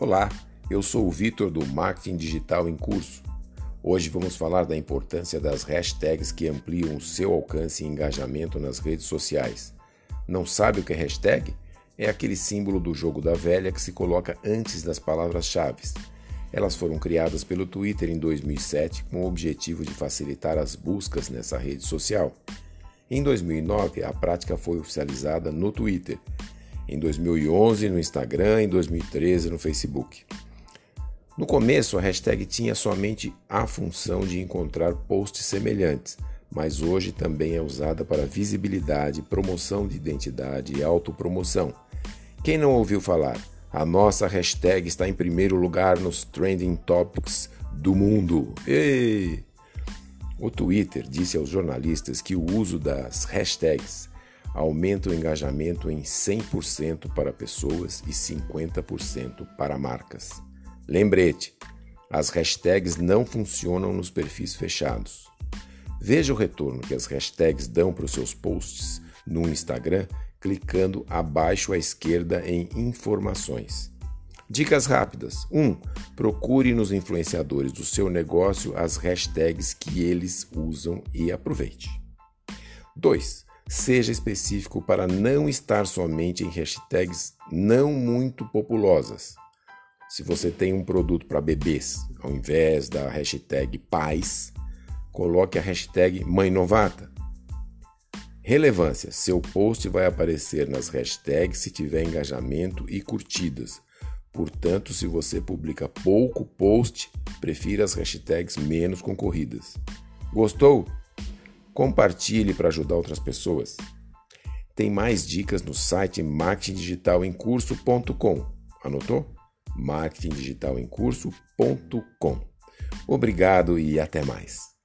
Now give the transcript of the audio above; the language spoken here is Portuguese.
Olá, eu sou o Vitor do Marketing Digital em Curso. Hoje vamos falar da importância das hashtags que ampliam o seu alcance e engajamento nas redes sociais. Não sabe o que é hashtag? É aquele símbolo do jogo da velha que se coloca antes das palavras-chave. Elas foram criadas pelo Twitter em 2007 com o objetivo de facilitar as buscas nessa rede social. Em 2009, a prática foi oficializada no Twitter em 2011 no Instagram, em 2013 no Facebook. No começo, a hashtag tinha somente a função de encontrar posts semelhantes, mas hoje também é usada para visibilidade, promoção de identidade e autopromoção. Quem não ouviu falar? A nossa hashtag está em primeiro lugar nos trending topics do mundo. Ei! O Twitter disse aos jornalistas que o uso das hashtags aumenta o engajamento em 100% para pessoas e 50% para marcas. Lembrete: as hashtags não funcionam nos perfis fechados. Veja o retorno que as hashtags dão para os seus posts no Instagram clicando abaixo à esquerda em Informações. Dicas rápidas: 1. Um, procure nos influenciadores do seu negócio as hashtags que eles usam e aproveite. 2. Seja específico para não estar somente em hashtags não muito populosas. Se você tem um produto para bebês, ao invés da hashtag pais, coloque a hashtag mãe novata. Relevância: seu post vai aparecer nas hashtags se tiver engajamento e curtidas. Portanto, se você publica pouco post, prefira as hashtags menos concorridas. Gostou? Compartilhe para ajudar outras pessoas. Tem mais dicas no site marketingdigitalemcurso.com. Anotou? marketingdigitalemcurso.com. Obrigado e até mais.